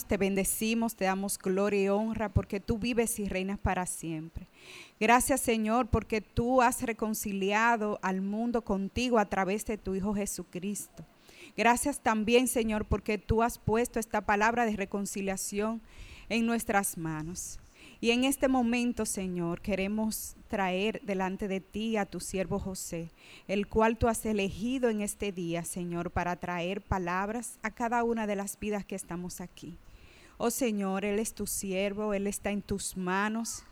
te bendecimos, te damos gloria y honra porque tú vives y reinas para siempre. Gracias Señor porque tú has reconciliado al mundo contigo a través de tu Hijo Jesucristo. Gracias también Señor porque tú has puesto esta palabra de reconciliación en nuestras manos. Y en este momento, Señor, queremos traer delante de ti a tu siervo José, el cual tú has elegido en este día, Señor, para traer palabras a cada una de las vidas que estamos aquí. Oh Señor, Él es tu siervo, Él está en tus manos.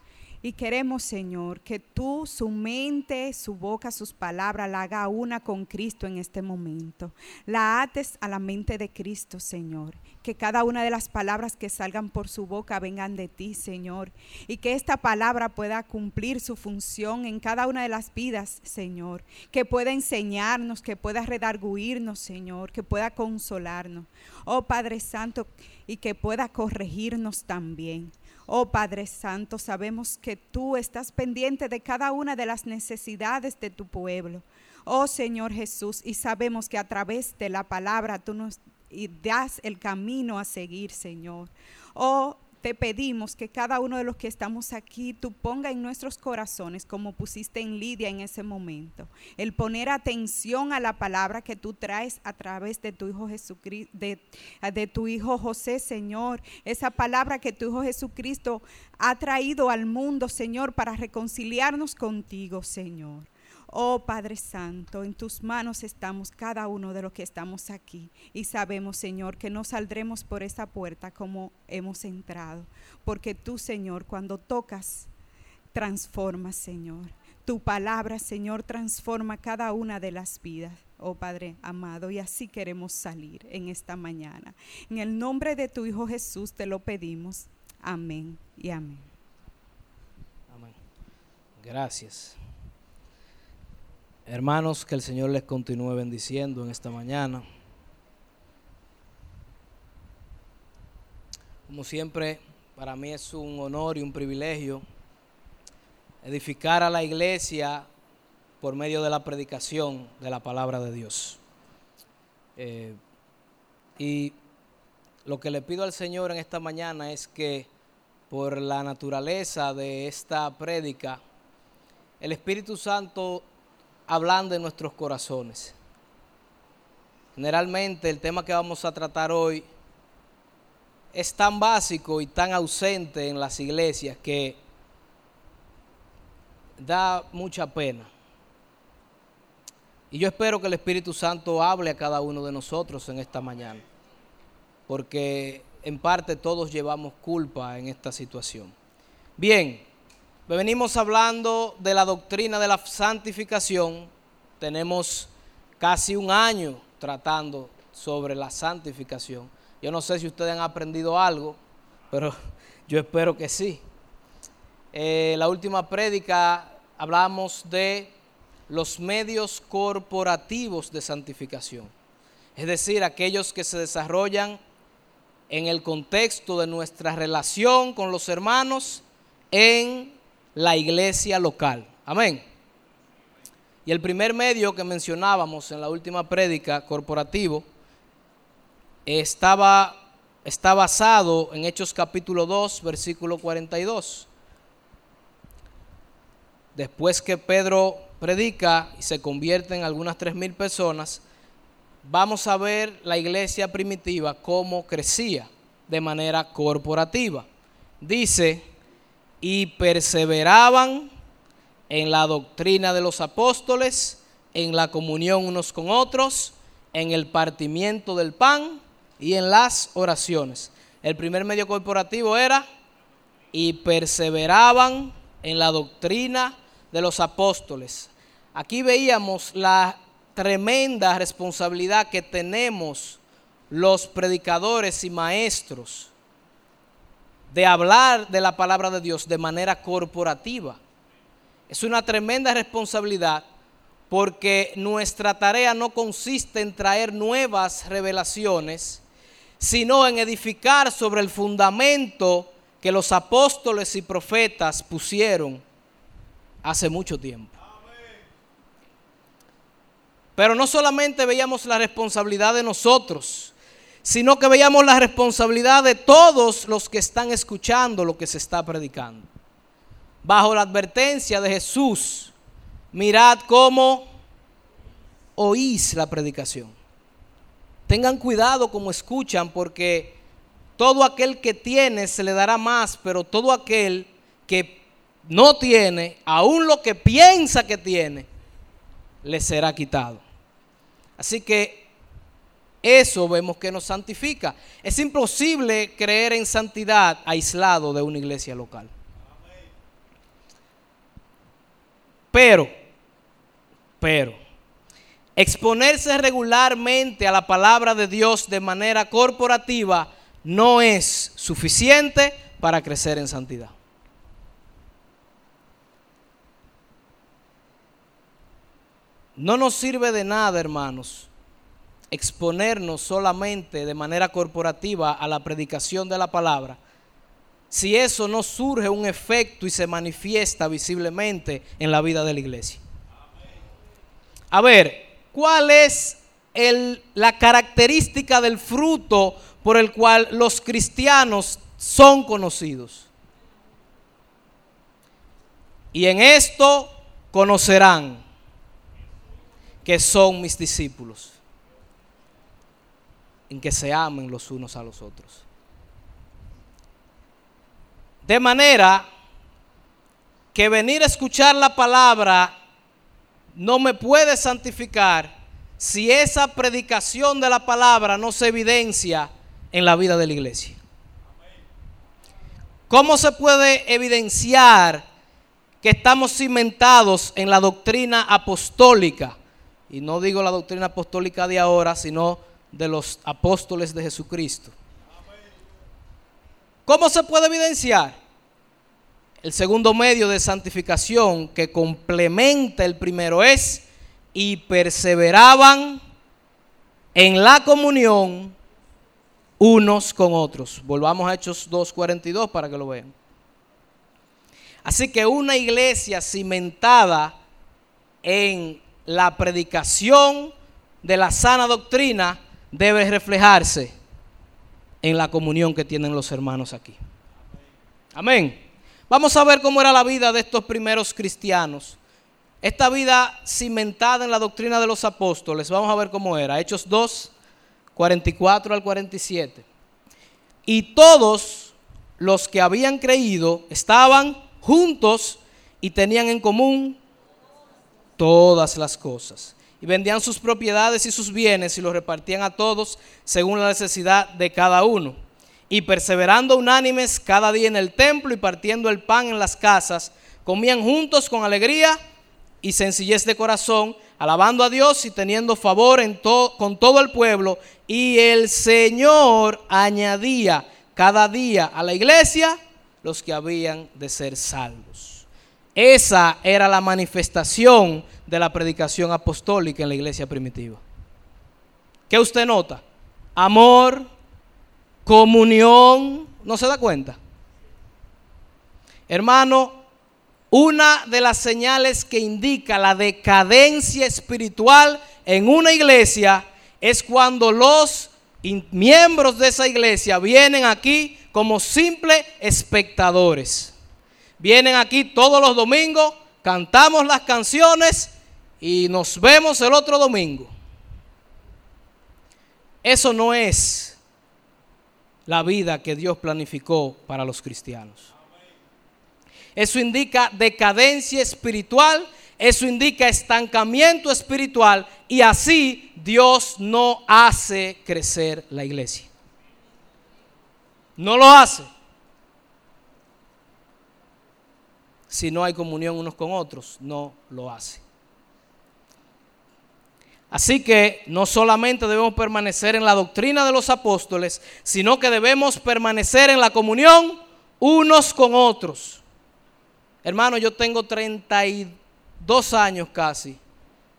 Y queremos, Señor, que tú, su mente, su boca, sus palabras, la haga una con Cristo en este momento. La ates a la mente de Cristo, Señor. Que cada una de las palabras que salgan por su boca vengan de ti, Señor. Y que esta palabra pueda cumplir su función en cada una de las vidas, Señor. Que pueda enseñarnos, que pueda redarguirnos, Señor. Que pueda consolarnos. Oh Padre Santo, y que pueda corregirnos también. Oh Padre Santo, sabemos que tú estás pendiente de cada una de las necesidades de tu pueblo. Oh Señor Jesús, y sabemos que a través de la palabra tú nos das el camino a seguir, Señor. Oh te pedimos que cada uno de los que estamos aquí, tú ponga en nuestros corazones, como pusiste en Lidia en ese momento, el poner atención a la palabra que tú traes a través de tu Hijo Jesucristo, de, de tu Hijo José, Señor. Esa palabra que tu Hijo Jesucristo ha traído al mundo, Señor, para reconciliarnos contigo, Señor. Oh Padre Santo, en tus manos estamos cada uno de los que estamos aquí y sabemos, Señor, que no saldremos por esa puerta como hemos entrado, porque tú, Señor, cuando tocas, transformas, Señor. Tu palabra, Señor, transforma cada una de las vidas. Oh Padre amado, y así queremos salir en esta mañana. En el nombre de tu Hijo Jesús te lo pedimos. Amén y amén. Amén. Gracias. Hermanos, que el Señor les continúe bendiciendo en esta mañana. Como siempre, para mí es un honor y un privilegio edificar a la iglesia por medio de la predicación de la palabra de Dios. Eh, y lo que le pido al Señor en esta mañana es que por la naturaleza de esta prédica, el Espíritu Santo hablando en nuestros corazones. Generalmente el tema que vamos a tratar hoy es tan básico y tan ausente en las iglesias que da mucha pena. Y yo espero que el Espíritu Santo hable a cada uno de nosotros en esta mañana, porque en parte todos llevamos culpa en esta situación. Bien, venimos hablando de la doctrina de la santificación. Tenemos casi un año tratando sobre la santificación. Yo no sé si ustedes han aprendido algo, pero yo espero que sí. Eh, la última prédica hablamos de los medios corporativos de santificación, es decir, aquellos que se desarrollan en el contexto de nuestra relación con los hermanos en la iglesia local. Amén. Y el primer medio que mencionábamos en la última prédica corporativo estaba, está basado en Hechos capítulo 2, versículo 42. Después que Pedro predica y se convierte en algunas tres mil personas, vamos a ver la iglesia primitiva cómo crecía de manera corporativa. Dice y perseveraban en la doctrina de los apóstoles, en la comunión unos con otros, en el partimiento del pan y en las oraciones. El primer medio corporativo era y perseveraban en la doctrina de los apóstoles. Aquí veíamos la tremenda responsabilidad que tenemos los predicadores y maestros de hablar de la palabra de Dios de manera corporativa. Es una tremenda responsabilidad porque nuestra tarea no consiste en traer nuevas revelaciones, sino en edificar sobre el fundamento que los apóstoles y profetas pusieron hace mucho tiempo. Pero no solamente veíamos la responsabilidad de nosotros, sino que veíamos la responsabilidad de todos los que están escuchando lo que se está predicando. Bajo la advertencia de Jesús, mirad cómo oís la predicación. Tengan cuidado como escuchan porque todo aquel que tiene se le dará más, pero todo aquel que no tiene, aún lo que piensa que tiene, le será quitado. Así que eso vemos que nos santifica. Es imposible creer en santidad aislado de una iglesia local. Pero, pero, exponerse regularmente a la palabra de Dios de manera corporativa no es suficiente para crecer en santidad. No nos sirve de nada, hermanos, exponernos solamente de manera corporativa a la predicación de la palabra si eso no surge un efecto y se manifiesta visiblemente en la vida de la iglesia. A ver, ¿cuál es la característica del fruto por el cual los cristianos son conocidos? Y en esto conocerán que son mis discípulos, en que se amen los unos a los otros. De manera que venir a escuchar la palabra no me puede santificar si esa predicación de la palabra no se evidencia en la vida de la iglesia. ¿Cómo se puede evidenciar que estamos cimentados en la doctrina apostólica? Y no digo la doctrina apostólica de ahora, sino de los apóstoles de Jesucristo. ¿Cómo se puede evidenciar? El segundo medio de santificación que complementa el primero es y perseveraban en la comunión unos con otros. Volvamos a Hechos 2.42 para que lo vean. Así que una iglesia cimentada en la predicación de la sana doctrina debe reflejarse en la comunión que tienen los hermanos aquí. Amén. Vamos a ver cómo era la vida de estos primeros cristianos. Esta vida cimentada en la doctrina de los apóstoles, vamos a ver cómo era. Hechos 2, 44 al 47. Y todos los que habían creído estaban juntos y tenían en común todas las cosas y vendían sus propiedades y sus bienes y los repartían a todos según la necesidad de cada uno. Y perseverando unánimes cada día en el templo y partiendo el pan en las casas, comían juntos con alegría y sencillez de corazón, alabando a Dios y teniendo favor en con todo el pueblo. Y el Señor añadía cada día a la iglesia los que habían de ser salvos. Esa era la manifestación de la predicación apostólica en la iglesia primitiva. ¿Qué usted nota? Amor, comunión, ¿no se da cuenta? Hermano, una de las señales que indica la decadencia espiritual en una iglesia es cuando los miembros de esa iglesia vienen aquí como simples espectadores. Vienen aquí todos los domingos, cantamos las canciones y nos vemos el otro domingo. Eso no es la vida que Dios planificó para los cristianos. Eso indica decadencia espiritual, eso indica estancamiento espiritual y así Dios no hace crecer la iglesia. No lo hace. Si no hay comunión unos con otros, no lo hace. Así que no solamente debemos permanecer en la doctrina de los apóstoles, sino que debemos permanecer en la comunión unos con otros. Hermano, yo tengo 32 años casi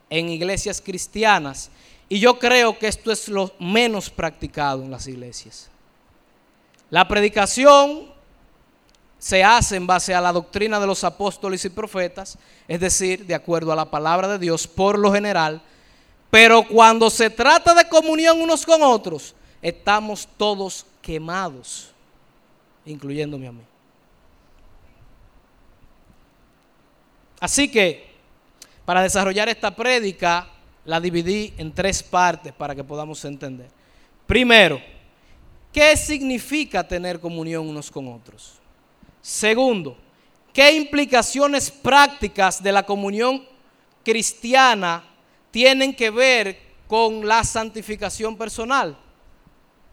en iglesias cristianas y yo creo que esto es lo menos practicado en las iglesias. La predicación se hace en base a la doctrina de los apóstoles y profetas, es decir, de acuerdo a la palabra de Dios por lo general, pero cuando se trata de comunión unos con otros, estamos todos quemados, incluyéndome a mí. Así que, para desarrollar esta prédica, la dividí en tres partes para que podamos entender. Primero, ¿qué significa tener comunión unos con otros? Segundo, ¿qué implicaciones prácticas de la comunión cristiana tienen que ver con la santificación personal?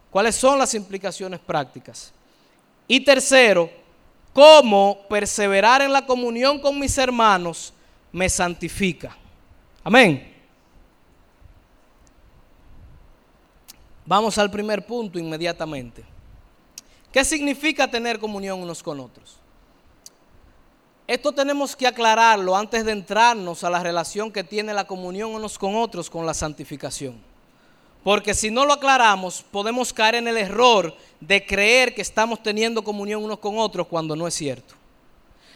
¿Cuáles son las implicaciones prácticas? Y tercero, ¿cómo perseverar en la comunión con mis hermanos me santifica? Amén. Vamos al primer punto inmediatamente. ¿Qué significa tener comunión unos con otros? Esto tenemos que aclararlo antes de entrarnos a la relación que tiene la comunión unos con otros con la santificación. Porque si no lo aclaramos, podemos caer en el error de creer que estamos teniendo comunión unos con otros cuando no es cierto.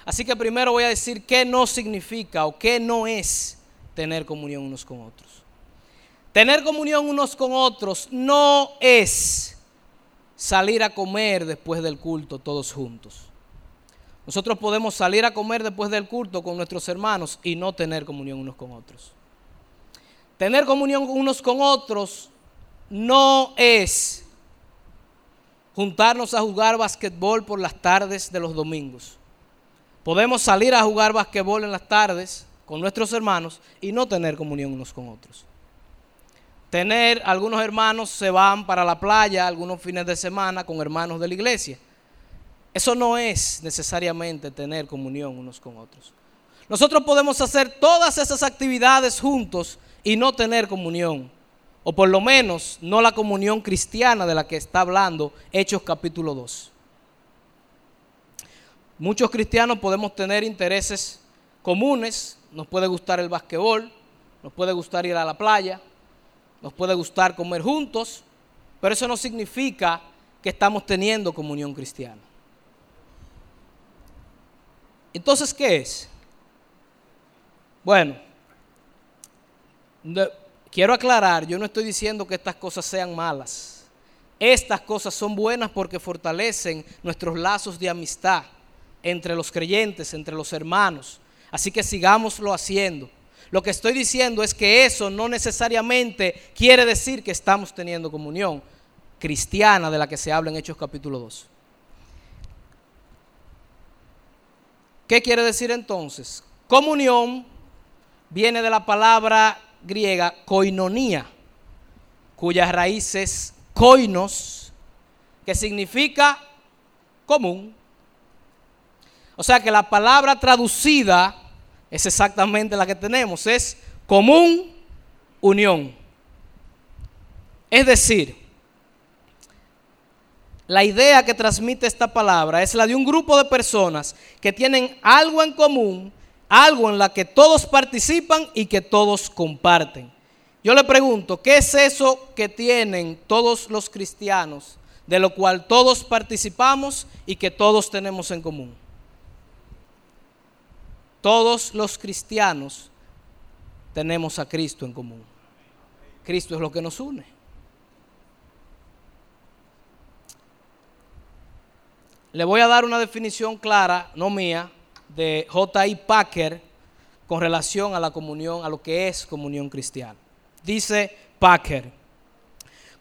Así que primero voy a decir qué no significa o qué no es tener comunión unos con otros. Tener comunión unos con otros no es salir a comer después del culto todos juntos. Nosotros podemos salir a comer después del culto con nuestros hermanos y no tener comunión unos con otros. Tener comunión unos con otros no es juntarnos a jugar basquetbol por las tardes de los domingos. Podemos salir a jugar basquetbol en las tardes con nuestros hermanos y no tener comunión unos con otros tener, algunos hermanos se van para la playa algunos fines de semana con hermanos de la iglesia. Eso no es necesariamente tener comunión unos con otros. Nosotros podemos hacer todas esas actividades juntos y no tener comunión. O por lo menos no la comunión cristiana de la que está hablando Hechos capítulo 2. Muchos cristianos podemos tener intereses comunes. Nos puede gustar el basquetbol, nos puede gustar ir a la playa, nos puede gustar comer juntos, pero eso no significa que estamos teniendo comunión cristiana. Entonces, ¿qué es? Bueno, quiero aclarar, yo no estoy diciendo que estas cosas sean malas. Estas cosas son buenas porque fortalecen nuestros lazos de amistad entre los creyentes, entre los hermanos. Así que sigámoslo haciendo. Lo que estoy diciendo es que eso no necesariamente quiere decir que estamos teniendo comunión cristiana de la que se habla en Hechos capítulo 2. ¿Qué quiere decir entonces? Comunión viene de la palabra griega koinonía, cuya raíz es koinos, que significa común. O sea que la palabra traducida es exactamente la que tenemos, es común unión. Es decir, la idea que transmite esta palabra es la de un grupo de personas que tienen algo en común, algo en la que todos participan y que todos comparten. Yo le pregunto, ¿qué es eso que tienen todos los cristianos, de lo cual todos participamos y que todos tenemos en común? Todos los cristianos tenemos a Cristo en común. Cristo es lo que nos une. Le voy a dar una definición clara, no mía, de J.I. Packer con relación a la comunión, a lo que es comunión cristiana. Dice Packer,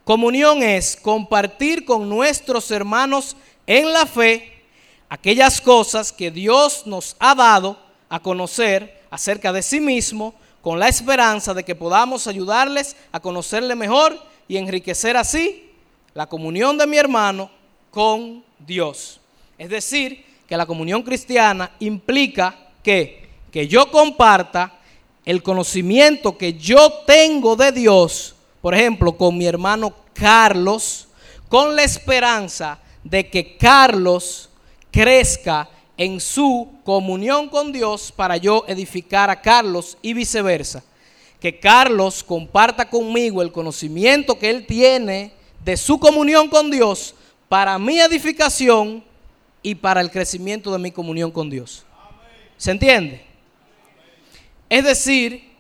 comunión es compartir con nuestros hermanos en la fe aquellas cosas que Dios nos ha dado a conocer acerca de sí mismo con la esperanza de que podamos ayudarles a conocerle mejor y enriquecer así la comunión de mi hermano con Dios. Es decir, que la comunión cristiana implica que, que yo comparta el conocimiento que yo tengo de Dios, por ejemplo, con mi hermano Carlos, con la esperanza de que Carlos crezca en su comunión con Dios para yo edificar a Carlos y viceversa. Que Carlos comparta conmigo el conocimiento que él tiene de su comunión con Dios para mi edificación y para el crecimiento de mi comunión con Dios. ¿Se entiende? Es decir,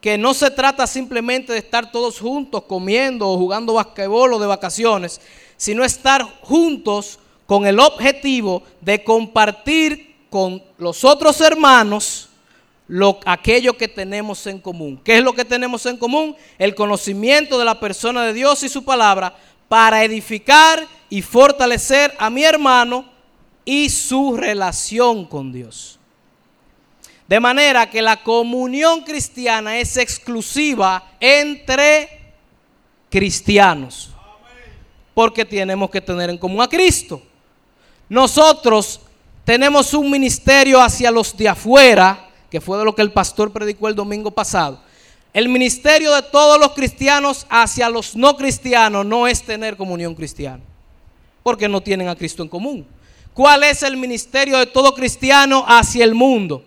que no se trata simplemente de estar todos juntos comiendo o jugando basquetbol o de vacaciones, sino estar juntos con el objetivo de compartir con los otros hermanos lo, aquello que tenemos en común. ¿Qué es lo que tenemos en común? El conocimiento de la persona de Dios y su palabra para edificar y fortalecer a mi hermano y su relación con Dios. De manera que la comunión cristiana es exclusiva entre cristianos. Porque tenemos que tener en común a Cristo. Nosotros tenemos un ministerio hacia los de afuera, que fue de lo que el pastor predicó el domingo pasado. El ministerio de todos los cristianos hacia los no cristianos no es tener comunión cristiana, porque no tienen a Cristo en común. ¿Cuál es el ministerio de todo cristiano hacia el mundo?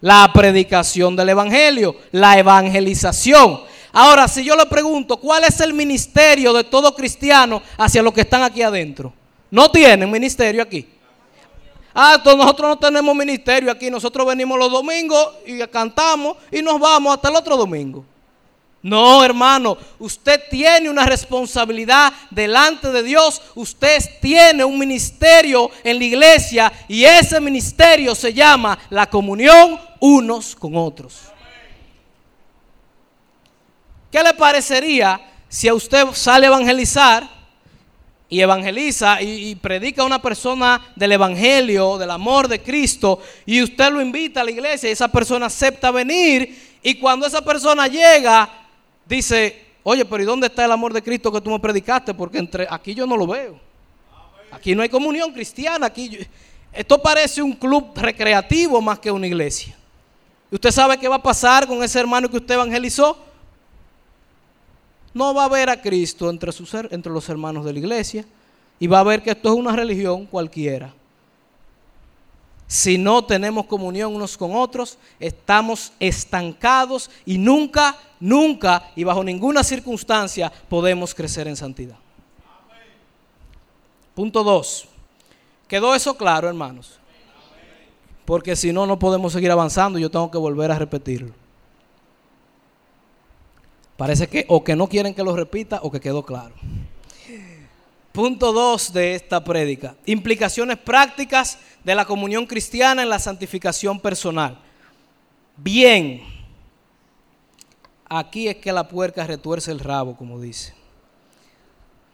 La predicación del Evangelio, la evangelización. Ahora, si yo le pregunto, ¿cuál es el ministerio de todo cristiano hacia los que están aquí adentro? No tienen ministerio aquí. Ah, nosotros no tenemos ministerio aquí, nosotros venimos los domingos y cantamos y nos vamos hasta el otro domingo. No, hermano, usted tiene una responsabilidad delante de Dios, usted tiene un ministerio en la iglesia y ese ministerio se llama la comunión unos con otros. ¿Qué le parecería si a usted sale a evangelizar y evangeliza y, predica a una persona del evangelio, del amor de Cristo, y usted lo invita a la iglesia y esa persona acepta venir, y cuando esa persona llega, dice, oye, pero ¿y dónde está el amor de Cristo que tú me predicaste? Porque entre, aquí yo no lo veo. Aquí no hay comunión cristiana. Aquí esto parece un club recreativo más que una iglesia. ¿Y usted sabe qué va a pasar con ese hermano que usted evangelizó? No va a ver a Cristo entre, sus, entre los hermanos de la iglesia y va a ver que esto es una religión cualquiera. Si no tenemos comunión unos con otros, estamos estancados y nunca, nunca y bajo ninguna circunstancia podemos crecer en santidad. Punto 2. ¿Quedó eso claro, hermanos? Porque si no, no podemos seguir avanzando. Yo tengo que volver a repetirlo. Parece que o que no quieren que lo repita o que quedó claro. Punto 2 de esta prédica. Implicaciones prácticas de la comunión cristiana en la santificación personal. Bien, aquí es que la puerca retuerce el rabo, como dice.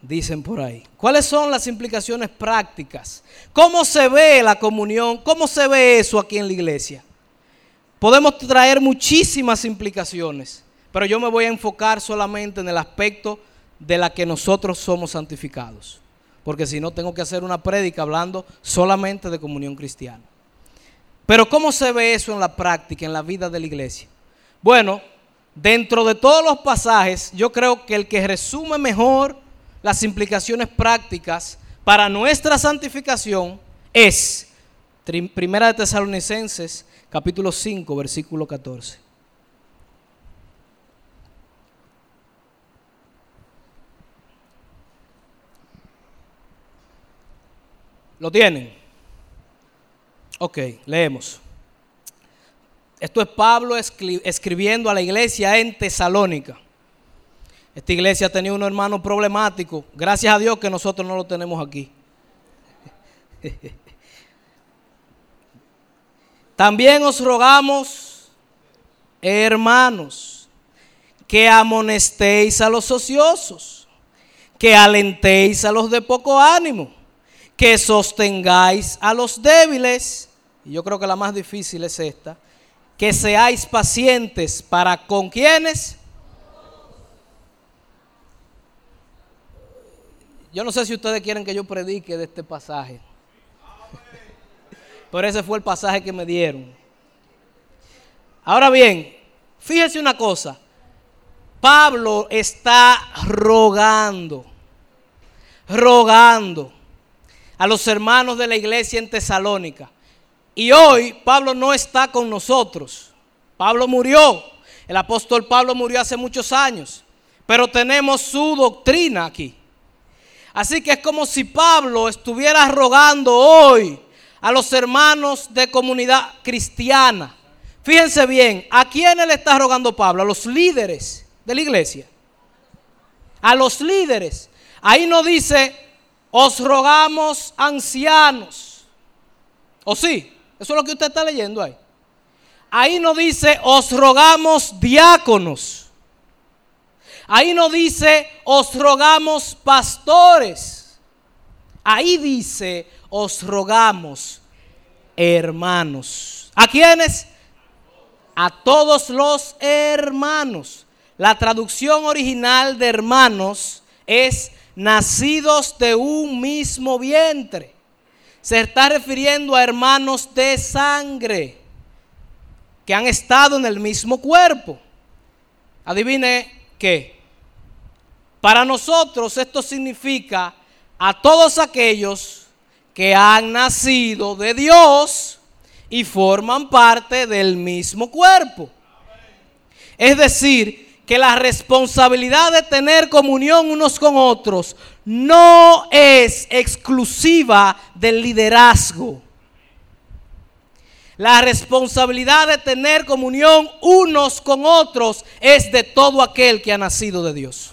Dicen por ahí. ¿Cuáles son las implicaciones prácticas? ¿Cómo se ve la comunión? ¿Cómo se ve eso aquí en la iglesia? Podemos traer muchísimas implicaciones, pero yo me voy a enfocar solamente en el aspecto de la que nosotros somos santificados porque si no tengo que hacer una prédica hablando solamente de comunión cristiana. Pero ¿cómo se ve eso en la práctica, en la vida de la iglesia? Bueno, dentro de todos los pasajes, yo creo que el que resume mejor las implicaciones prácticas para nuestra santificación es Primera de Tesalonicenses, capítulo 5, versículo 14. ¿Lo tienen? Ok, leemos. Esto es Pablo escribiendo a la iglesia en Tesalónica. Esta iglesia tenía un hermano problemático. Gracias a Dios que nosotros no lo tenemos aquí. También os rogamos, hermanos, que amonestéis a los ociosos, que alentéis a los de poco ánimo que sostengáis a los débiles, y yo creo que la más difícil es esta, que seáis pacientes para con quienes. Yo no sé si ustedes quieren que yo predique de este pasaje, pero ese fue el pasaje que me dieron. Ahora bien, fíjense una cosa, Pablo está rogando, rogando a los hermanos de la iglesia en Tesalónica. Y hoy Pablo no está con nosotros. Pablo murió. El apóstol Pablo murió hace muchos años. Pero tenemos su doctrina aquí. Así que es como si Pablo estuviera rogando hoy a los hermanos de comunidad cristiana Fíjense bien, ¿a quiénes le está rogando Pablo? A los líderes de la iglesia. A los líderes. Ahí no dice, os rogamos ancianos. ¿O sí? Eso es lo que usted está leyendo ahí. Ahí no dice, os rogamos diáconos. Ahí no dice, os rogamos pastores. Ahí dice, os rogamos hermanos. ¿A quiénes? A todos los hermanos. La traducción original de hermanos es nacidos de un mismo vientre. Se está refiriendo a hermanos de sangre que han estado en el mismo cuerpo. Adivine qué. Para nosotros esto significa a todos aquellos que han nacido de Dios y forman parte del mismo cuerpo. Es decir, que la responsabilidad de tener comunión unos con otros no es exclusiva del liderazgo. La responsabilidad de tener comunión unos con otros es de todo aquel que ha nacido de Dios.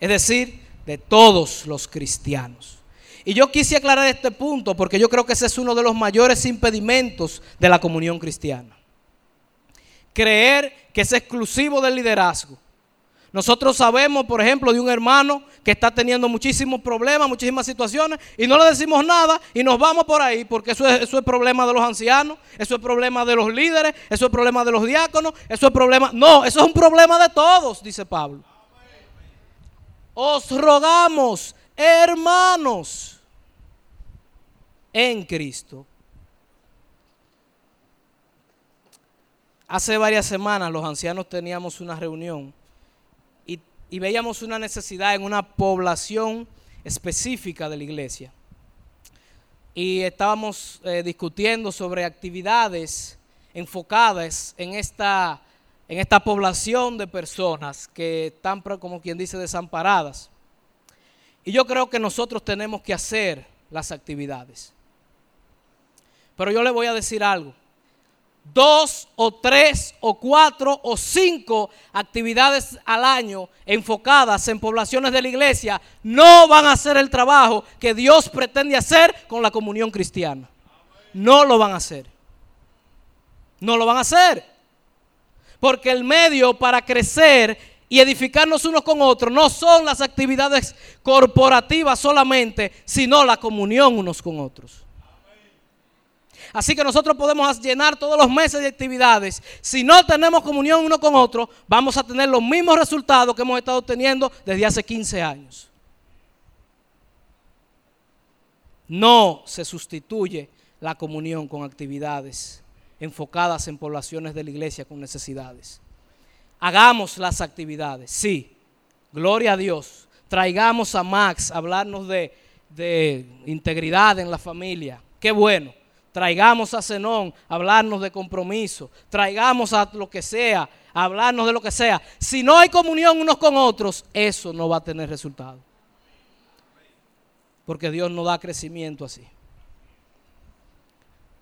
Es decir, de todos los cristianos. Y yo quise aclarar este punto porque yo creo que ese es uno de los mayores impedimentos de la comunión cristiana. Creer que es exclusivo del liderazgo. Nosotros sabemos, por ejemplo, de un hermano que está teniendo muchísimos problemas, muchísimas situaciones, y no le decimos nada y nos vamos por ahí, porque eso es, eso es problema de los ancianos, eso es problema de los líderes, eso es problema de los diáconos, eso es problema... No, eso es un problema de todos, dice Pablo. Os rogamos, hermanos, en Cristo. Hace varias semanas los ancianos teníamos una reunión y veíamos una necesidad en una población específica de la iglesia. Y estábamos eh, discutiendo sobre actividades enfocadas en esta, en esta población de personas que están, como quien dice, desamparadas. Y yo creo que nosotros tenemos que hacer las actividades. Pero yo le voy a decir algo dos o tres o cuatro o cinco actividades al año enfocadas en poblaciones de la iglesia no van a hacer el trabajo que Dios pretende hacer con la comunión cristiana. No lo van a hacer. No lo van a hacer. Porque el medio para crecer y edificarnos unos con otros no son las actividades corporativas solamente, sino la comunión unos con otros. Así que nosotros podemos llenar todos los meses de actividades. Si no tenemos comunión uno con otro, vamos a tener los mismos resultados que hemos estado teniendo desde hace 15 años. No se sustituye la comunión con actividades enfocadas en poblaciones de la iglesia con necesidades. Hagamos las actividades, sí. Gloria a Dios. Traigamos a Max a hablarnos de, de integridad en la familia. Qué bueno. Traigamos a Zenón a hablarnos de compromiso. Traigamos a lo que sea, a hablarnos de lo que sea. Si no hay comunión unos con otros, eso no va a tener resultado. Porque Dios no da crecimiento así.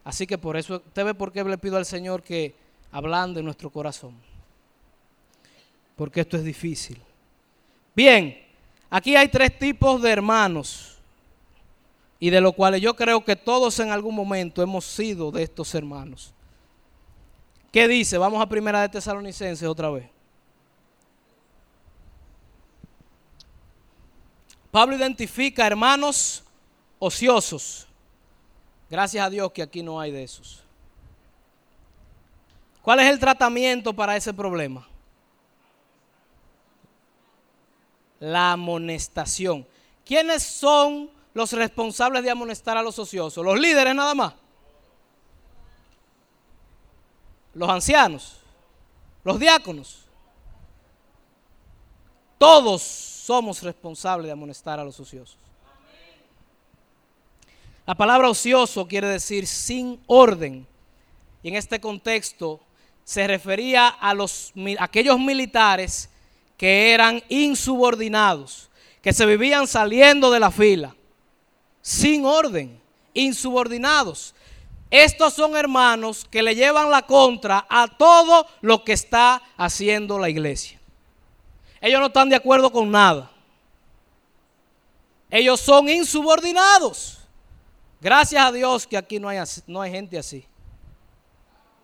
Así que por eso, usted ve por qué le pido al Señor que hablando en nuestro corazón. Porque esto es difícil. Bien, aquí hay tres tipos de hermanos y de lo cuales yo creo que todos en algún momento hemos sido de estos hermanos. ¿Qué dice? Vamos a primera de Tesalonicenses otra vez. Pablo identifica hermanos ociosos. Gracias a Dios que aquí no hay de esos. ¿Cuál es el tratamiento para ese problema? La amonestación. ¿Quiénes son los responsables de amonestar a los ociosos? Los líderes nada más. Los ancianos. Los diáconos. Todos somos responsables de amonestar a los ociosos. La palabra ocioso quiere decir sin orden. Y en este contexto se refería a los, aquellos militares que eran insubordinados, que se vivían saliendo de la fila sin orden, insubordinados. estos son hermanos que le llevan la contra a todo lo que está haciendo la iglesia. Ellos no están de acuerdo con nada. Ellos son insubordinados. Gracias a Dios que aquí no hay, no hay gente así.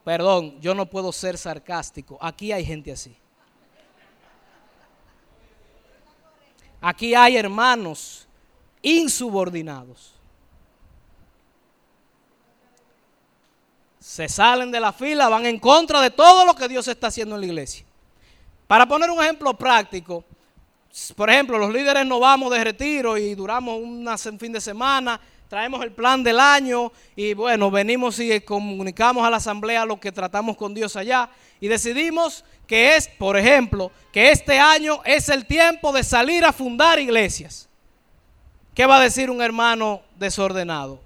Perdón, yo no puedo ser sarcástico. Aquí hay gente así. Aquí hay hermanos insubordinados. Se salen de la fila, van en contra de todo lo que Dios está haciendo en la iglesia. Para poner un ejemplo práctico, por ejemplo, los líderes nos vamos de retiro y duramos un fin de semana, traemos el plan del año y bueno, venimos y comunicamos a la asamblea lo que tratamos con Dios allá y decidimos que es, por ejemplo, que este año es el tiempo de salir a fundar iglesias. ¿Qué va a decir un hermano desordenado?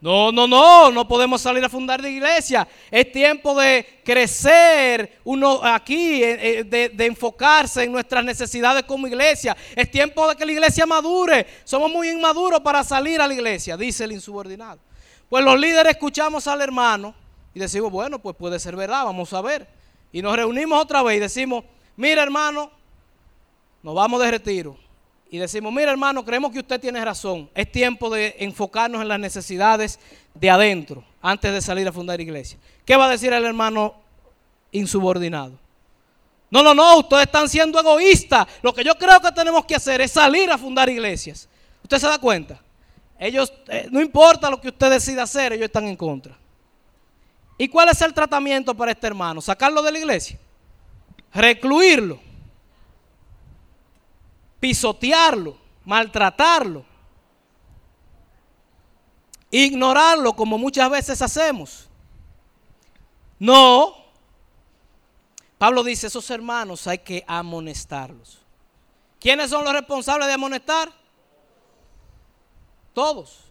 No, no, no, no podemos salir a fundar de iglesia. Es tiempo de crecer uno aquí, eh, eh, de, de, enfocarse en nuestras necesidades como iglesia. Es tiempo de que la iglesia madure. Somos muy inmaduros para salir a la iglesia, dice el insubordinado. Pues los líderes escuchamos al hermano y decimos, bueno, pues puede ser verdad, vamos a ver. Y nos reunimos otra vez y decimos, mira hermano, nos vamos de retiro y decimos, mira hermano, creemos que usted tiene razón, es tiempo de enfocarnos en las necesidades de adentro antes de salir a fundar iglesia. ¿Qué va a decir el hermano insubordinado? No, no, no, ustedes están siendo egoístas. Lo que yo creo que tenemos que hacer es salir a fundar iglesias. ¿Usted se da cuenta? Ellos, eh, no importa lo que usted decida hacer, ellos están en contra. ¿Y cuál es el tratamiento para este hermano? ¿Sacarlo de la iglesia? ¿Recluirlo? Pisotearlo, maltratarlo, ignorarlo como muchas veces hacemos. No. Pablo dice, esos hermanos hay que amonestarlos. ¿Quiénes son los responsables de amonestar? Todos.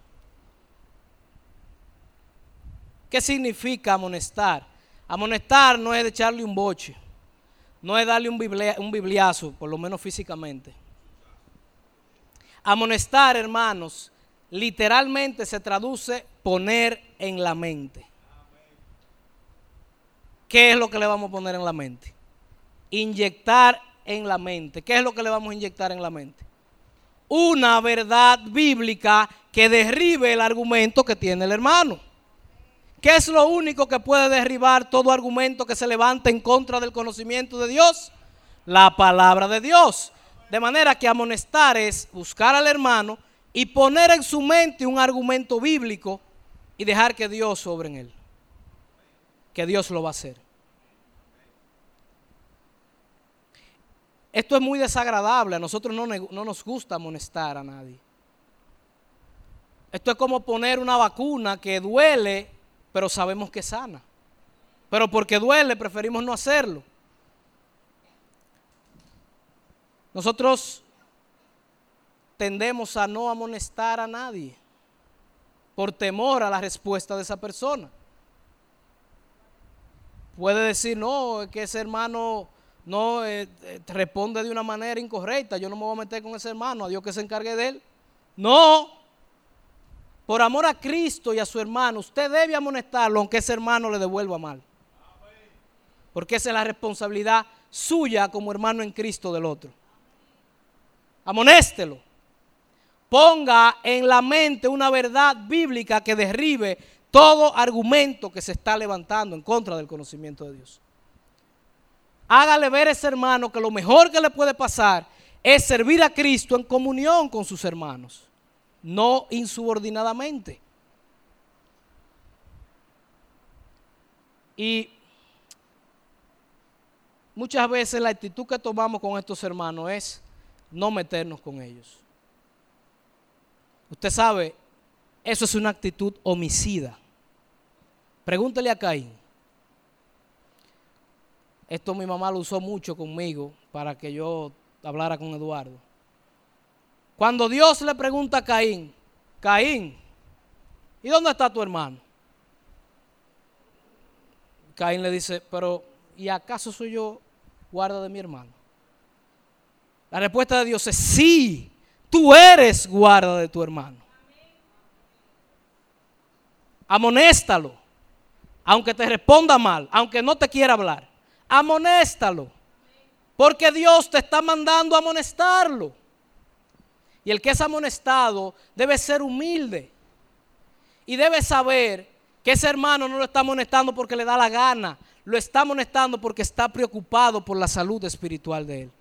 ¿Qué significa amonestar? Amonestar no es echarle un boche, no es darle un, un bibliazo, por lo menos físicamente. Amonestar, hermanos, literalmente se traduce poner en la mente. ¿Qué es lo que le vamos a poner en la mente? Inyectar en la mente. ¿Qué es lo que le vamos a inyectar en la mente? Una verdad bíblica que derribe el argumento que tiene el hermano. ¿Qué es lo único que puede derribar todo argumento que se levante en contra del conocimiento de Dios? La palabra de Dios. De manera que amonestar es buscar al hermano y poner en su mente un argumento bíblico y dejar que Dios sobre en él. Que Dios lo va a hacer. Esto es muy desagradable. A nosotros no, no nos gusta amonestar a nadie. Esto es como poner una vacuna que duele, pero sabemos que sana. Pero porque duele, preferimos no hacerlo. Nosotros tendemos a no amonestar a nadie por temor a la respuesta de esa persona. Puede decir, no, que ese hermano no eh, eh, responde de una manera incorrecta, yo no me voy a meter con ese hermano, a Dios que se encargue de él. No, por amor a Cristo y a su hermano, usted debe amonestarlo aunque ese hermano le devuelva mal. Porque esa es la responsabilidad suya como hermano en Cristo del otro amonéstelo. Ponga en la mente una verdad bíblica que derribe todo argumento que se está levantando en contra del conocimiento de Dios. Hágale ver a ese hermano que lo mejor que le puede pasar es servir a Cristo en comunión con sus hermanos, no insubordinadamente. Y muchas veces la actitud que tomamos con estos hermanos es no meternos con ellos. Usted sabe, eso es una actitud homicida. Pregúntele a Caín. Esto mi mamá lo usó mucho conmigo para que yo hablara con Eduardo. Cuando Dios le pregunta a Caín, Caín, ¿y dónde está tu hermano? Caín le dice, pero ¿y acaso soy yo guarda de mi hermano? La respuesta de Dios es sí, tú eres guarda de tu hermano. Amonéstalo. Aunque te responda mal, aunque no te quiera hablar. Amonéstalo. Porque Dios te está mandando a amonestarlo. Y el que es amonestado debe ser humilde. Y debe saber que ese hermano no lo está amonestando porque le da la gana. Lo está amonestando porque está preocupado por la salud espiritual de él.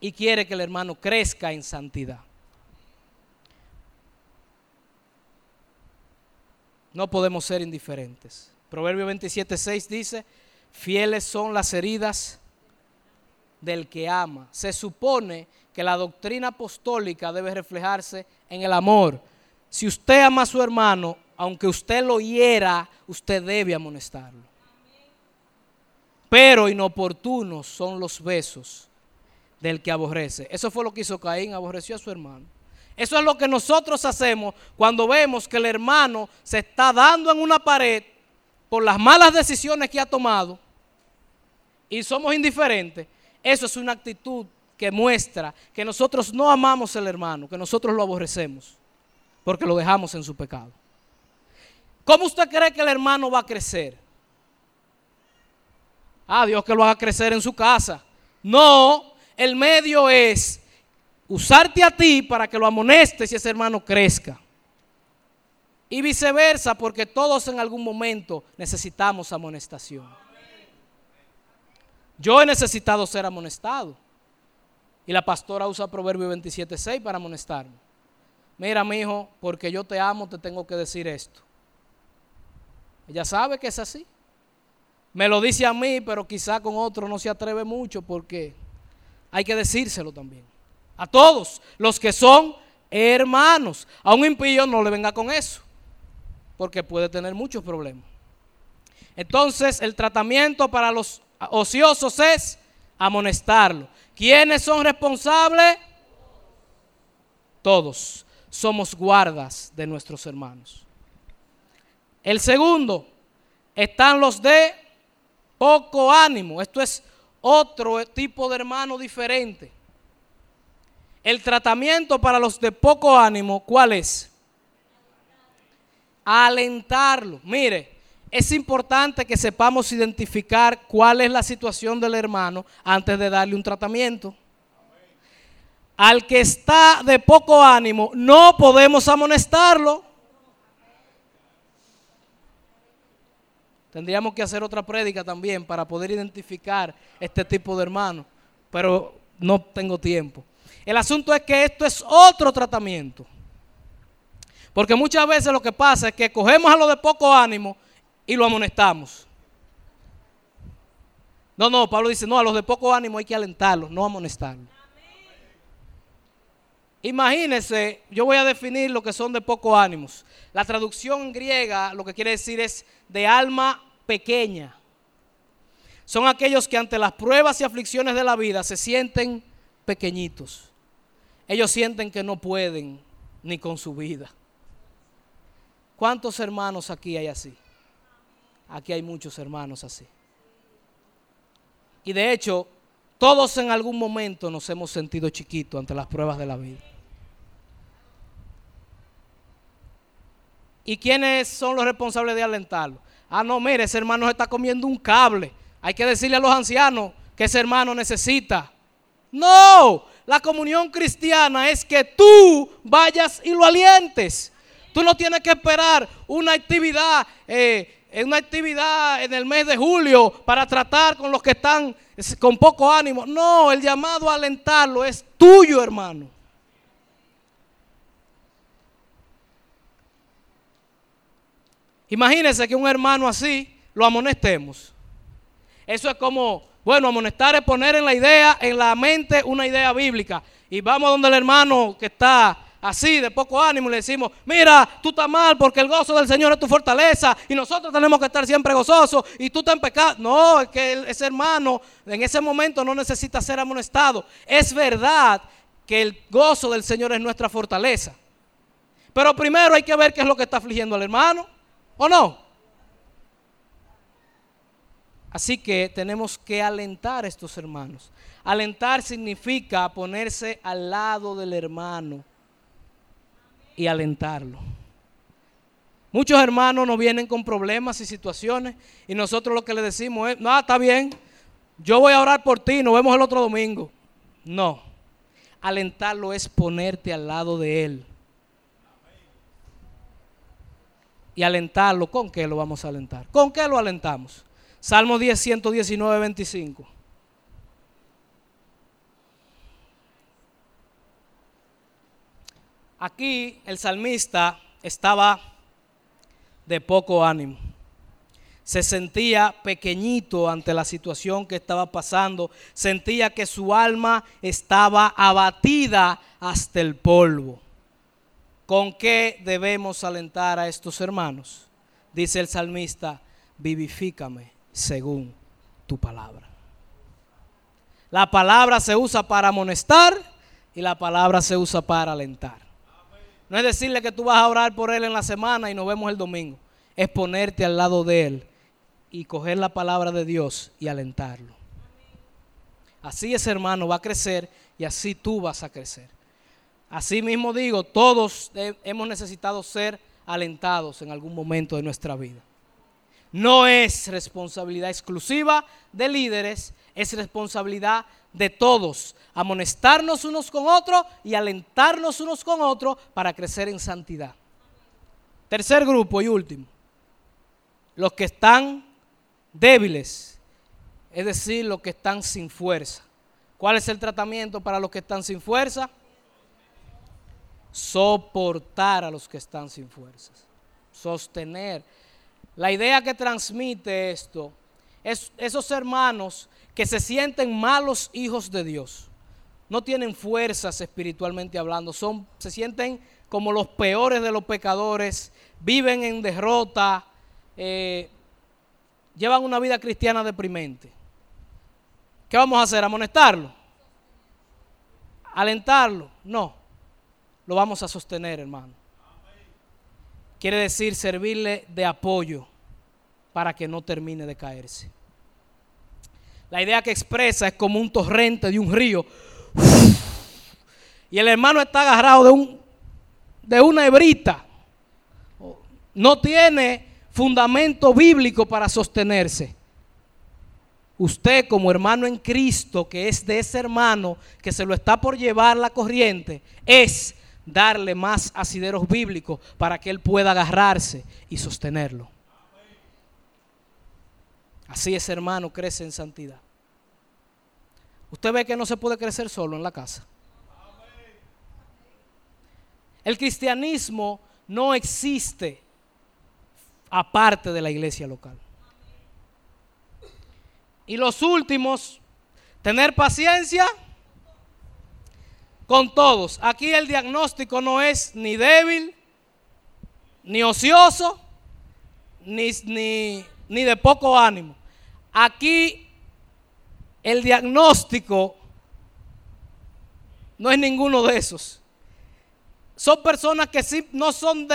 Y quiere que el hermano crezca en santidad. No podemos ser indiferentes. Proverbio 27.6 dice, fieles son las heridas del que ama. Se supone que la doctrina apostólica debe reflejarse en el amor. Si usted ama a su hermano, aunque usted lo hiera, usted debe amonestarlo. Pero inoportunos son los besos del que aborrece. Eso fue lo que hizo Caín, aborreció a su hermano. Eso es lo que nosotros hacemos cuando vemos que el hermano se está dando en una pared por las malas decisiones que ha tomado y somos indiferentes. Eso es una actitud que muestra que nosotros no amamos al hermano, que nosotros lo aborrecemos, porque lo dejamos en su pecado. ¿Cómo usted cree que el hermano va a crecer? Ah, Dios que lo haga crecer en su casa. No, el medio es usarte a ti para que lo amonestes y ese hermano crezca. Y viceversa, porque todos en algún momento necesitamos amonestación. Yo he necesitado ser amonestado. Y la pastora usa Proverbio 27.6 para amonestarme. Mira, mi hijo, porque yo te amo, te tengo que decir esto. Ella sabe que es así. Me lo dice a mí, pero quizá con otro no se atreve mucho porque hay que decírselo también. A todos los que son hermanos. A un impío no le venga con eso, porque puede tener muchos problemas. Entonces, el tratamiento para los ociosos es amonestarlo. ¿Quiénes son responsables? Todos somos guardas de nuestros hermanos. El segundo, están los de poco ánimo. Esto es otro tipo de hermano diferente. El tratamiento para los de poco ánimo, ¿cuál es? Alentarlo. Mire, es importante que sepamos identificar cuál es la situación del hermano antes de darle un tratamiento. Al que está de poco ánimo, no podemos amonestarlo. Tendríamos que hacer otra prédica también para poder identificar este tipo de hermano, pero no tengo tiempo. El asunto es que esto es otro tratamiento. Porque muchas veces lo que pasa es que cogemos a los de poco ánimo y lo amonestamos. No, no, Pablo dice, no, a los de poco ánimo hay que alentarlos, no amonestarlos. Imagínense, yo voy a definir lo que son de poco ánimos. La traducción griega lo que quiere decir es de alma pequeña. Son aquellos que ante las pruebas y aflicciones de la vida se sienten pequeñitos. Ellos sienten que no pueden ni con su vida. ¿Cuántos hermanos aquí hay así? Aquí hay muchos hermanos así. Y de hecho, todos en algún momento nos hemos sentido chiquitos ante las pruebas de la vida. ¿Y quiénes son los responsables de alentarlo? Ah, no, mire, ese hermano se está comiendo un cable. Hay que decirle a los ancianos que ese hermano necesita. No, la comunión cristiana es que tú vayas y lo alientes. Tú no tienes que esperar una actividad eh, una actividad en el mes de julio para tratar con los que están con poco ánimo. No, el llamado a alentarlo es tuyo, hermano. Imagínense que un hermano así lo amonestemos. Eso es como, bueno, amonestar es poner en la idea, en la mente una idea bíblica. Y vamos donde el hermano que está así de poco ánimo le decimos, mira, tú estás mal porque el gozo del Señor es tu fortaleza y nosotros tenemos que estar siempre gozosos y tú estás en pecado. No, es que ese hermano en ese momento no necesita ser amonestado. Es verdad que el gozo del Señor es nuestra fortaleza. Pero primero hay que ver qué es lo que está afligiendo al hermano, ¿o no? Así que tenemos que alentar a estos hermanos. Alentar significa ponerse al lado del hermano y alentarlo. Muchos hermanos nos vienen con problemas y situaciones y nosotros lo que le decimos es, no, está bien, yo voy a orar por ti, nos vemos el otro domingo. No, alentarlo es ponerte al lado de él. Y alentarlo, ¿con qué lo vamos a alentar? ¿Con qué lo alentamos? Salmo 10, 119, 25. Aquí el salmista estaba de poco ánimo. Se sentía pequeñito ante la situación que estaba pasando. Sentía que su alma estaba abatida hasta el polvo. ¿Con qué debemos alentar a estos hermanos? Dice el salmista, vivifícame según tu palabra. La palabra se usa para amonestar y la palabra se usa para alentar. No es decirle que tú vas a orar por él en la semana y nos vemos el domingo. Es ponerte al lado de él y coger la palabra de Dios y alentarlo. Así ese hermano va a crecer y así tú vas a crecer. Así mismo digo, todos hemos necesitado ser alentados en algún momento de nuestra vida. No es responsabilidad exclusiva de líderes, es responsabilidad de todos, amonestarnos unos con otros y alentarnos unos con otros para crecer en santidad. Tercer grupo y último, los que están débiles, es decir, los que están sin fuerza. ¿Cuál es el tratamiento para los que están sin fuerza? Soportar a los que están sin fuerzas, sostener. La idea que transmite esto es esos hermanos que se sienten malos hijos de Dios. No tienen fuerzas espiritualmente hablando, son, se sienten como los peores de los pecadores, viven en derrota, eh, llevan una vida cristiana deprimente. ¿Qué vamos a hacer? ¿Amonestarlo? ¿Alentarlo? No, lo vamos a sostener, hermano. Quiere decir servirle de apoyo para que no termine de caerse. La idea que expresa es como un torrente de un río. Y el hermano está agarrado de, un, de una hebrita. No tiene fundamento bíblico para sostenerse. Usted como hermano en Cristo, que es de ese hermano que se lo está por llevar la corriente, es darle más asideros bíblicos para que él pueda agarrarse y sostenerlo. Así ese hermano crece en santidad. Usted ve que no se puede crecer solo en la casa. El cristianismo no existe aparte de la iglesia local. Y los últimos, tener paciencia con todos. Aquí el diagnóstico no es ni débil, ni ocioso, ni, ni, ni de poco ánimo. Aquí el diagnóstico no es ninguno de esos. Son personas que sí, no son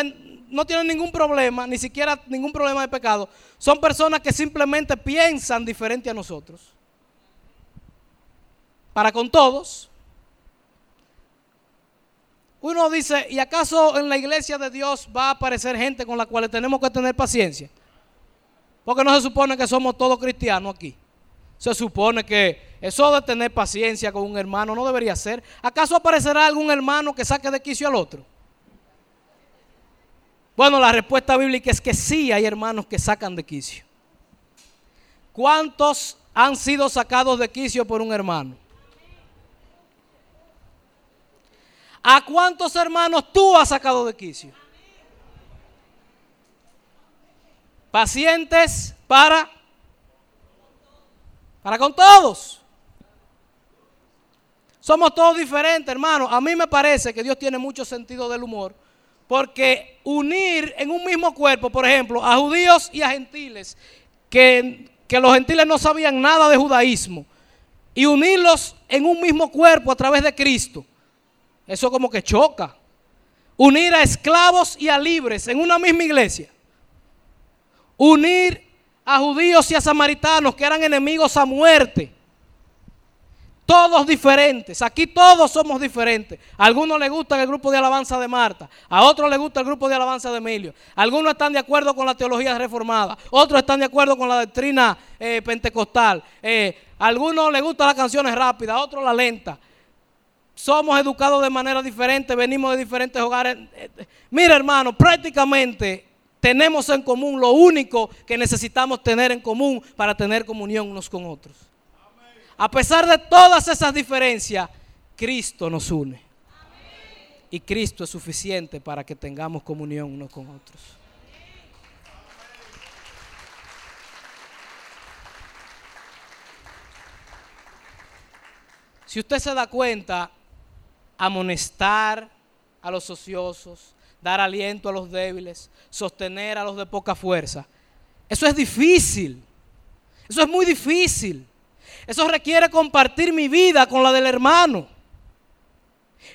no tienen ningún problema, ni siquiera ningún problema de pecado. Son personas que simplemente piensan diferente a nosotros. Para con todos. Uno dice, ¿y acaso en la iglesia de Dios va a aparecer gente con la cual tenemos que tener paciencia? Porque no se supone que somos todos cristianos aquí. Se supone que eso de tener paciencia con un hermano no debería ser. ¿Acaso aparecerá algún hermano que saque de quicio al otro? Bueno, la respuesta bíblica es que sí hay hermanos que sacan de quicio. ¿Cuántos han sido sacados de quicio por un hermano? ¿A cuántos hermanos tú has sacado de quicio? Pacientes para para con todos. Somos todos diferentes, hermano. A mí me parece que Dios tiene mucho sentido del humor. Porque unir en un mismo cuerpo, por ejemplo, a judíos y a gentiles, que, que los gentiles no sabían nada de judaísmo, y unirlos en un mismo cuerpo a través de Cristo, eso como que choca. Unir a esclavos y a libres en una misma iglesia. Unir a judíos y a samaritanos que eran enemigos a muerte. Todos diferentes. Aquí todos somos diferentes. A algunos les gusta el grupo de alabanza de Marta. A otros les gusta el grupo de alabanza de Emilio. Algunos están de acuerdo con la teología reformada. Otros están de acuerdo con la doctrina eh, pentecostal. Eh, algunos les gustan las canciones rápidas. A otros la lenta. Somos educados de manera diferente. Venimos de diferentes hogares. Mira hermano, prácticamente tenemos en común lo único que necesitamos tener en común para tener comunión unos con otros. A pesar de todas esas diferencias, Cristo nos une. Y Cristo es suficiente para que tengamos comunión unos con otros. Si usted se da cuenta, amonestar a los ociosos, dar aliento a los débiles, sostener a los de poca fuerza, eso es difícil. Eso es muy difícil. Eso requiere compartir mi vida con la del hermano.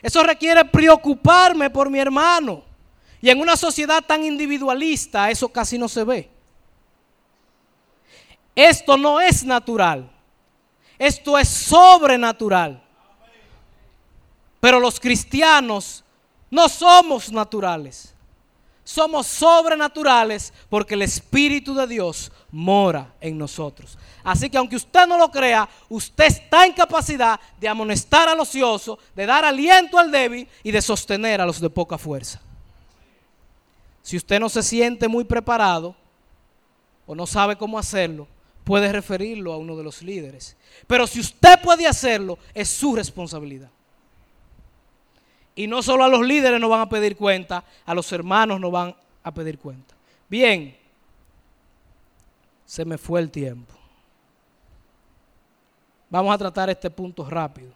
Eso requiere preocuparme por mi hermano. Y en una sociedad tan individualista eso casi no se ve. Esto no es natural. Esto es sobrenatural. Pero los cristianos no somos naturales. Somos sobrenaturales porque el Espíritu de Dios mora en nosotros. Así que aunque usted no lo crea, usted está en capacidad de amonestar al ocioso, de dar aliento al débil y de sostener a los de poca fuerza. Si usted no se siente muy preparado o no sabe cómo hacerlo, puede referirlo a uno de los líderes. Pero si usted puede hacerlo, es su responsabilidad. Y no solo a los líderes nos van a pedir cuenta, a los hermanos nos van a pedir cuenta. Bien, se me fue el tiempo. Vamos a tratar este punto rápido.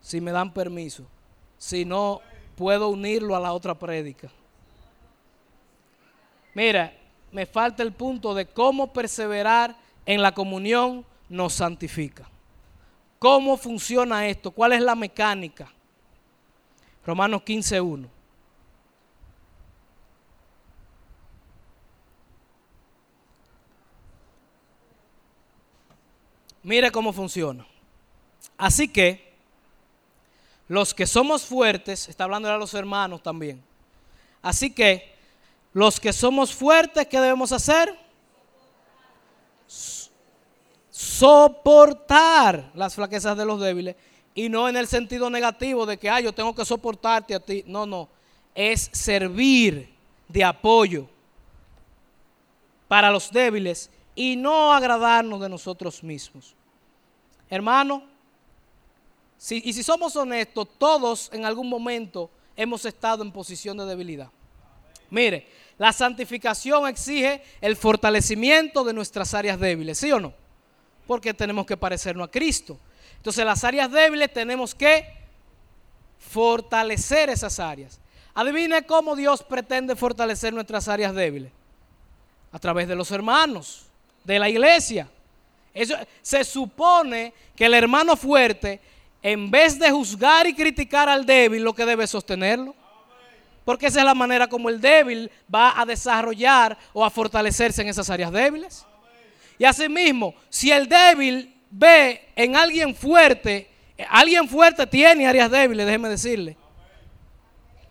Si me dan permiso. Si no, puedo unirlo a la otra prédica. Mira, me falta el punto de cómo perseverar en la comunión nos santifica. ¿Cómo funciona esto? ¿Cuál es la mecánica? Romanos 15.1. Mire cómo funciona. Así que los que somos fuertes, está hablando a los hermanos también. Así que los que somos fuertes, ¿qué debemos hacer? Soportar las flaquezas de los débiles y no en el sentido negativo de que, ah, yo tengo que soportarte a ti. No, no. Es servir de apoyo para los débiles y no agradarnos de nosotros mismos. Hermano, y si somos honestos, todos en algún momento hemos estado en posición de debilidad. Mire, la santificación exige el fortalecimiento de nuestras áreas débiles, ¿sí o no? Porque tenemos que parecernos a Cristo. Entonces las áreas débiles tenemos que fortalecer esas áreas. Adivine cómo Dios pretende fortalecer nuestras áreas débiles. A través de los hermanos, de la iglesia. Eso, se supone que el hermano fuerte, en vez de juzgar y criticar al débil, lo que debe es sostenerlo. Porque esa es la manera como el débil va a desarrollar o a fortalecerse en esas áreas débiles. Y asimismo, si el débil ve en alguien fuerte, alguien fuerte tiene áreas débiles, déjeme decirle.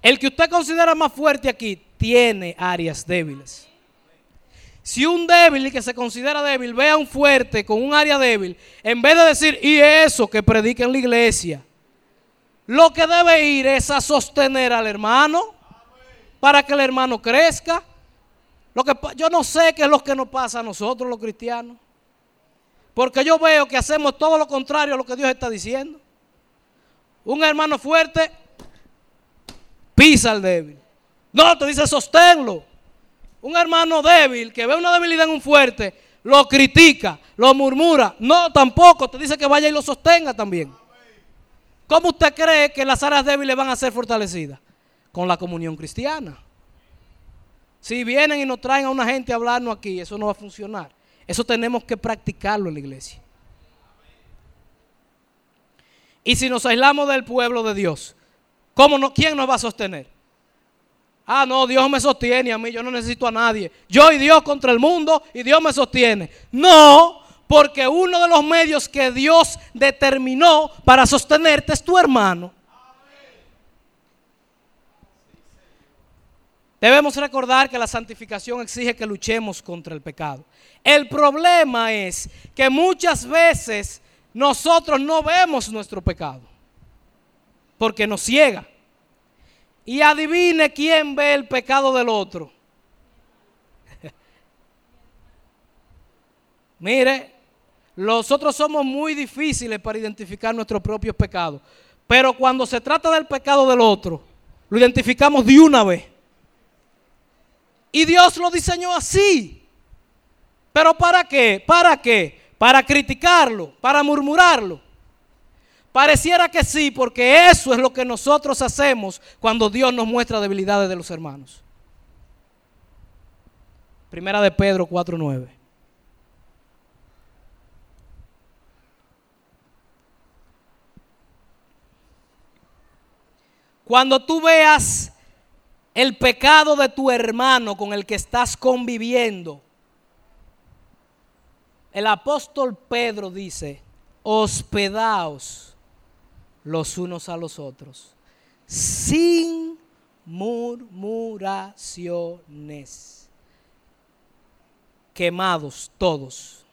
El que usted considera más fuerte aquí tiene áreas débiles. Si un débil que se considera débil ve a un fuerte con un área débil, en vez de decir, y eso que predica en la iglesia, lo que debe ir es a sostener al hermano para que el hermano crezca. Lo que, yo no sé qué es lo que nos pasa a nosotros los cristianos. Porque yo veo que hacemos todo lo contrario a lo que Dios está diciendo. Un hermano fuerte pisa al débil. No, te dice sosténlo. Un hermano débil que ve una debilidad en un fuerte, lo critica, lo murmura. No, tampoco, te dice que vaya y lo sostenga también. ¿Cómo usted cree que las áreas débiles van a ser fortalecidas? Con la comunión cristiana. Si vienen y nos traen a una gente a hablarnos aquí, eso no va a funcionar. Eso tenemos que practicarlo en la iglesia. Y si nos aislamos del pueblo de Dios, ¿cómo no, ¿quién nos va a sostener? Ah, no, Dios me sostiene a mí, yo no necesito a nadie. Yo y Dios contra el mundo y Dios me sostiene. No, Porque uno de los medios que Dios determinó para sostenerte es tu hermano. Debemos recordar que la santificación exige que luchemos contra el pecado. El problema es que muchas veces nosotros no vemos nuestro pecado porque nos ciega. Y adivine quién ve el pecado del otro. Mire, nosotros somos muy difíciles para identificar nuestros propios pecados. Pero cuando se trata del pecado del otro, lo identificamos de una vez. Y Dios lo diseñó así. ¿Pero para qué? ¿Para qué? Para criticarlo, para murmurarlo. Pareciera que sí, porque eso es lo que nosotros hacemos cuando Dios nos muestra debilidades de los hermanos. Primera de Pedro 4:9. Cuando tú veas el pecado de tu hermano con el que estás conviviendo, el apóstol Pedro dice, hospedaos los unos a los otros, sin murmuraciones, quemados todos.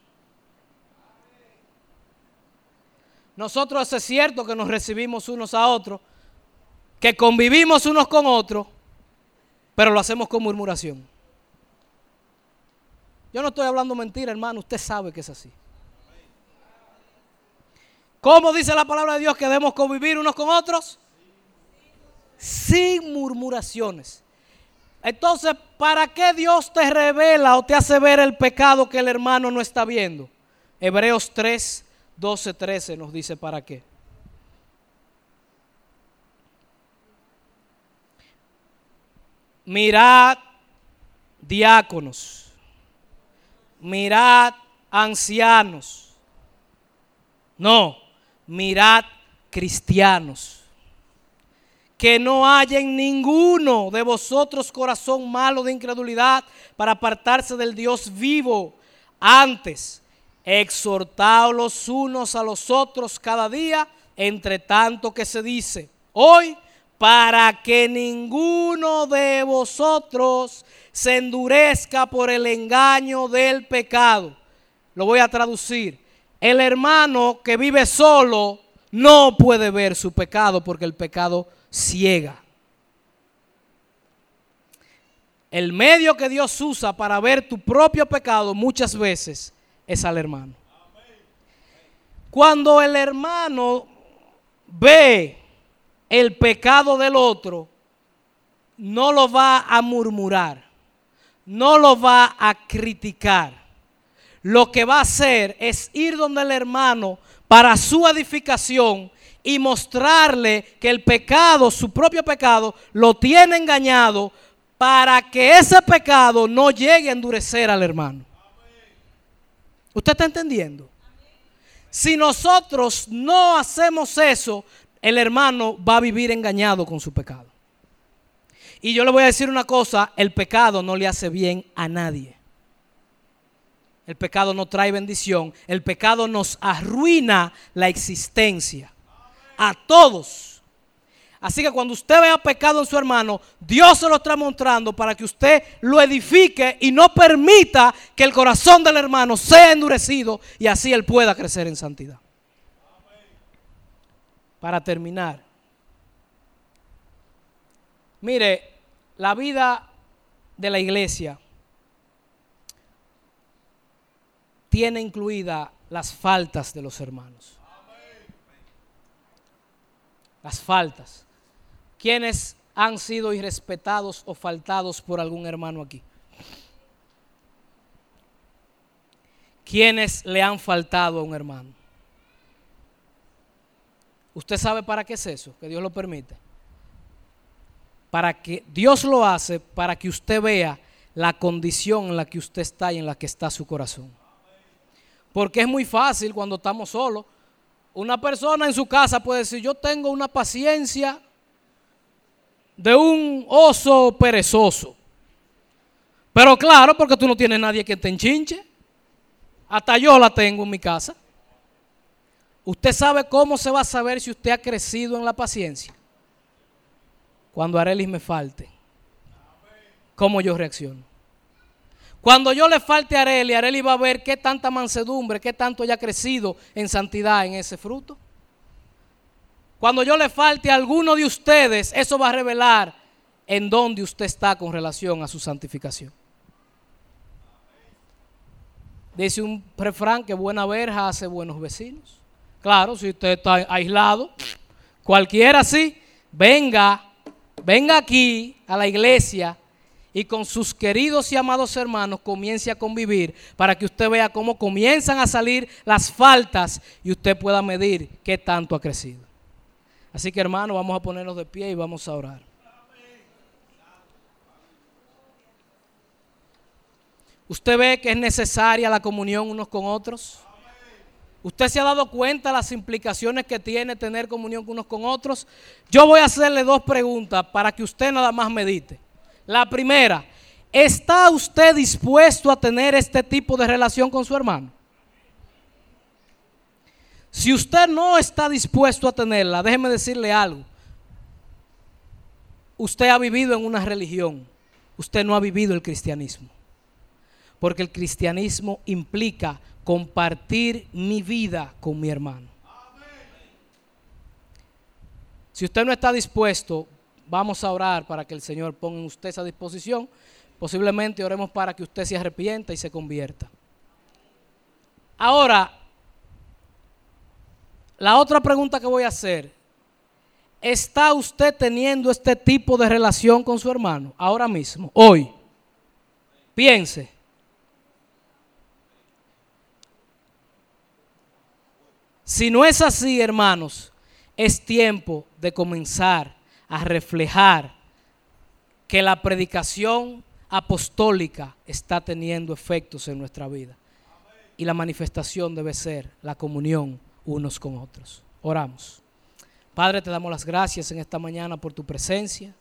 Nosotros es cierto que nos recibimos unos a otros, que convivimos unos con otros, pero lo hacemos con murmuración. Yo no estoy hablando mentira, hermano, usted sabe que es así. ¿Cómo dice la palabra de Dios que debemos convivir unos con otros? Sin murmuraciones. Entonces, ¿para qué Dios te revela o te hace ver el pecado que el hermano no está viendo? Hebreos 3, 12, 13 nos dice para qué. Mirad diáconos, mirad ancianos. No, mirad cristianos. Que no haya en ninguno de vosotros corazón malo de incredulidad para apartarse del Dios vivo. Antes, exhortaos los unos a los otros cada día, entre tanto que se dice, hoy, para que ninguno de vosotros se endurezca por el engaño del pecado. Lo voy a traducir el hermano que vive solo no puede ver su pecado porque el pecado ciega. El medio que Dios usa para ver tu propio pecado muchas veces es al hermano. Cuando el hermano ve el pecado del otro, no lo va a murmurar, no lo va a criticar lo que va a hacer es ir donde el hermano para su edificación y mostrarle que el pecado, su propio pecado, lo tiene engañado para que ese pecado no llegue a endurecer al hermano. ¿Usted está entendiendo? Si nosotros no hacemos eso, el hermano va a vivir engañado con su pecado. Y yo le voy a decir una cosa, el pecado no le hace bien a nadie. El pecado no trae bendición. El pecado nos arruina la existencia. A todos. Así que cuando usted vea pecado en su hermano, Dios se lo está mostrando para que usted lo edifique y no permita que el corazón del hermano sea endurecido y así él pueda crecer en santidad. Para terminar, mire, la vida de la iglesia tiene incluida las faltas de los hermanos. Las faltas. ¿Quiénes han sido irrespetados o faltados por algún hermano aquí? ¿Quiénes le han faltado a un hermano? ¿Usted sabe para qué es eso? Que Dios lo permite. Para que Dios lo hace para que usted vea la condición en la que usted está y en la que está su corazón. Porque es muy fácil cuando estamos solos. Una persona en su casa puede decir, yo tengo una paciencia de un oso perezoso. Pero claro, porque tú no tienes nadie que te enchinche. Hasta yo la tengo en mi casa. Usted sabe cómo se va a saber si usted ha crecido en la paciencia. Cuando Arelis me falte. ¿Cómo yo reacciono? Cuando yo le falte a Areli, Areli va a ver qué tanta mansedumbre, qué tanto haya crecido en santidad en ese fruto. Cuando yo le falte a alguno de ustedes, eso va a revelar en dónde usted está con relación a su santificación. Dice un refrán que buena verja hace buenos vecinos. Claro, si usted está aislado, cualquiera sí, venga, venga aquí a la iglesia y con sus queridos y amados hermanos comience a convivir para que usted vea cómo comienzan a salir las faltas y usted pueda medir qué tanto ha crecido. Así que hermano, vamos a ponernos de pie y vamos a orar. ¿Usted ve que es necesaria la comunión unos con otros? ¿Usted se ha dado cuenta de las implicaciones que tiene tener comunión unos con otros? Yo voy a hacerle dos preguntas para que usted nada más medite. La primera, ¿está usted dispuesto a tener este tipo de relación con su hermano? Si usted no está dispuesto a tenerla, déjeme decirle algo. Usted ha vivido en una religión, usted no ha vivido el cristianismo. Porque el cristianismo implica compartir mi vida con mi hermano. Si usted no está dispuesto, Vamos a orar para que el Señor ponga en usted esa disposición. Posiblemente oremos para que usted se arrepienta y se convierta. Ahora, la otra pregunta que voy a hacer, ¿está usted teniendo este tipo de relación con su hermano ahora mismo, hoy? Piense. Si no es así, hermanos, es tiempo de comenzar a reflejar que la predicación apostólica está teniendo efectos en nuestra vida. Y la manifestación debe ser la comunión unos con otros. Oramos. Padre, te damos las gracias en esta mañana por tu presencia.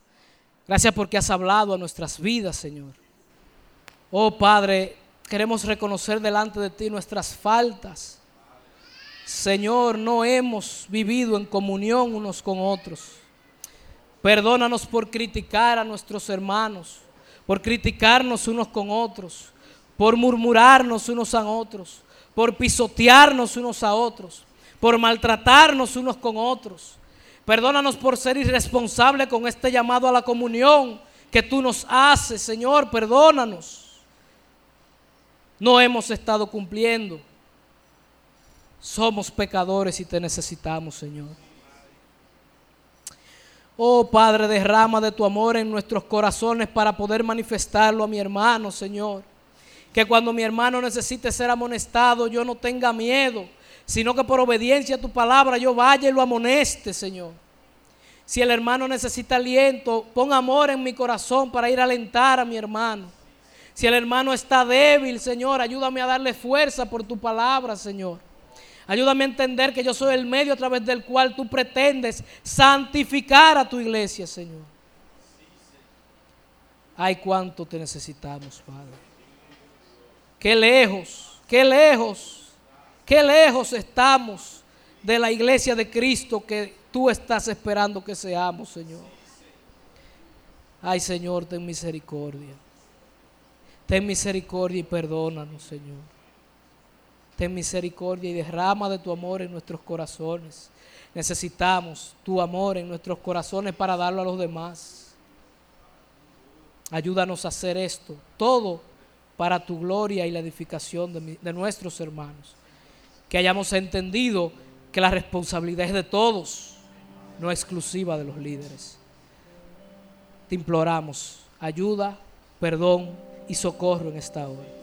Gracias porque has hablado a nuestras vidas, Señor. Oh Padre, queremos reconocer delante de ti nuestras faltas. Señor, no hemos vivido en comunión unos con otros. Perdónanos por criticar a nuestros hermanos, por criticarnos unos con otros, por murmurarnos unos a otros, por pisotearnos unos a otros, por maltratarnos unos con otros. Perdónanos por ser irresponsable con este llamado a la comunión que tú nos haces, Señor, perdónanos. No hemos estado cumpliendo. Somos pecadores y te necesitamos, Señor. Oh Padre, derrama de tu amor en nuestros corazones para poder manifestarlo a mi hermano, Señor. Que cuando mi hermano necesite ser amonestado, yo no tenga miedo, sino que por obediencia a tu palabra yo vaya y lo amoneste, Señor. Si el hermano necesita aliento, pon amor en mi corazón para ir a alentar a mi hermano. Si el hermano está débil, Señor, ayúdame a darle fuerza por tu palabra, Señor. Ayúdame a entender que yo soy el medio a través del cual tú pretendes santificar a tu iglesia, Señor. Ay, cuánto te necesitamos, Padre. Qué lejos, qué lejos, qué lejos estamos de la iglesia de Cristo que tú estás esperando que seamos, Señor. Ay, Señor, ten misericordia. Ten misericordia y perdónanos, Señor. Ten misericordia y derrama de tu amor en nuestros corazones. Necesitamos tu amor en nuestros corazones para darlo a los demás. Ayúdanos a hacer esto, todo para tu gloria y la edificación de, nuestros hermanos. Que hayamos entendido que la responsabilidad es de todos, no exclusiva de los líderes. Te imploramos ayuda, perdón y socorro en esta hora.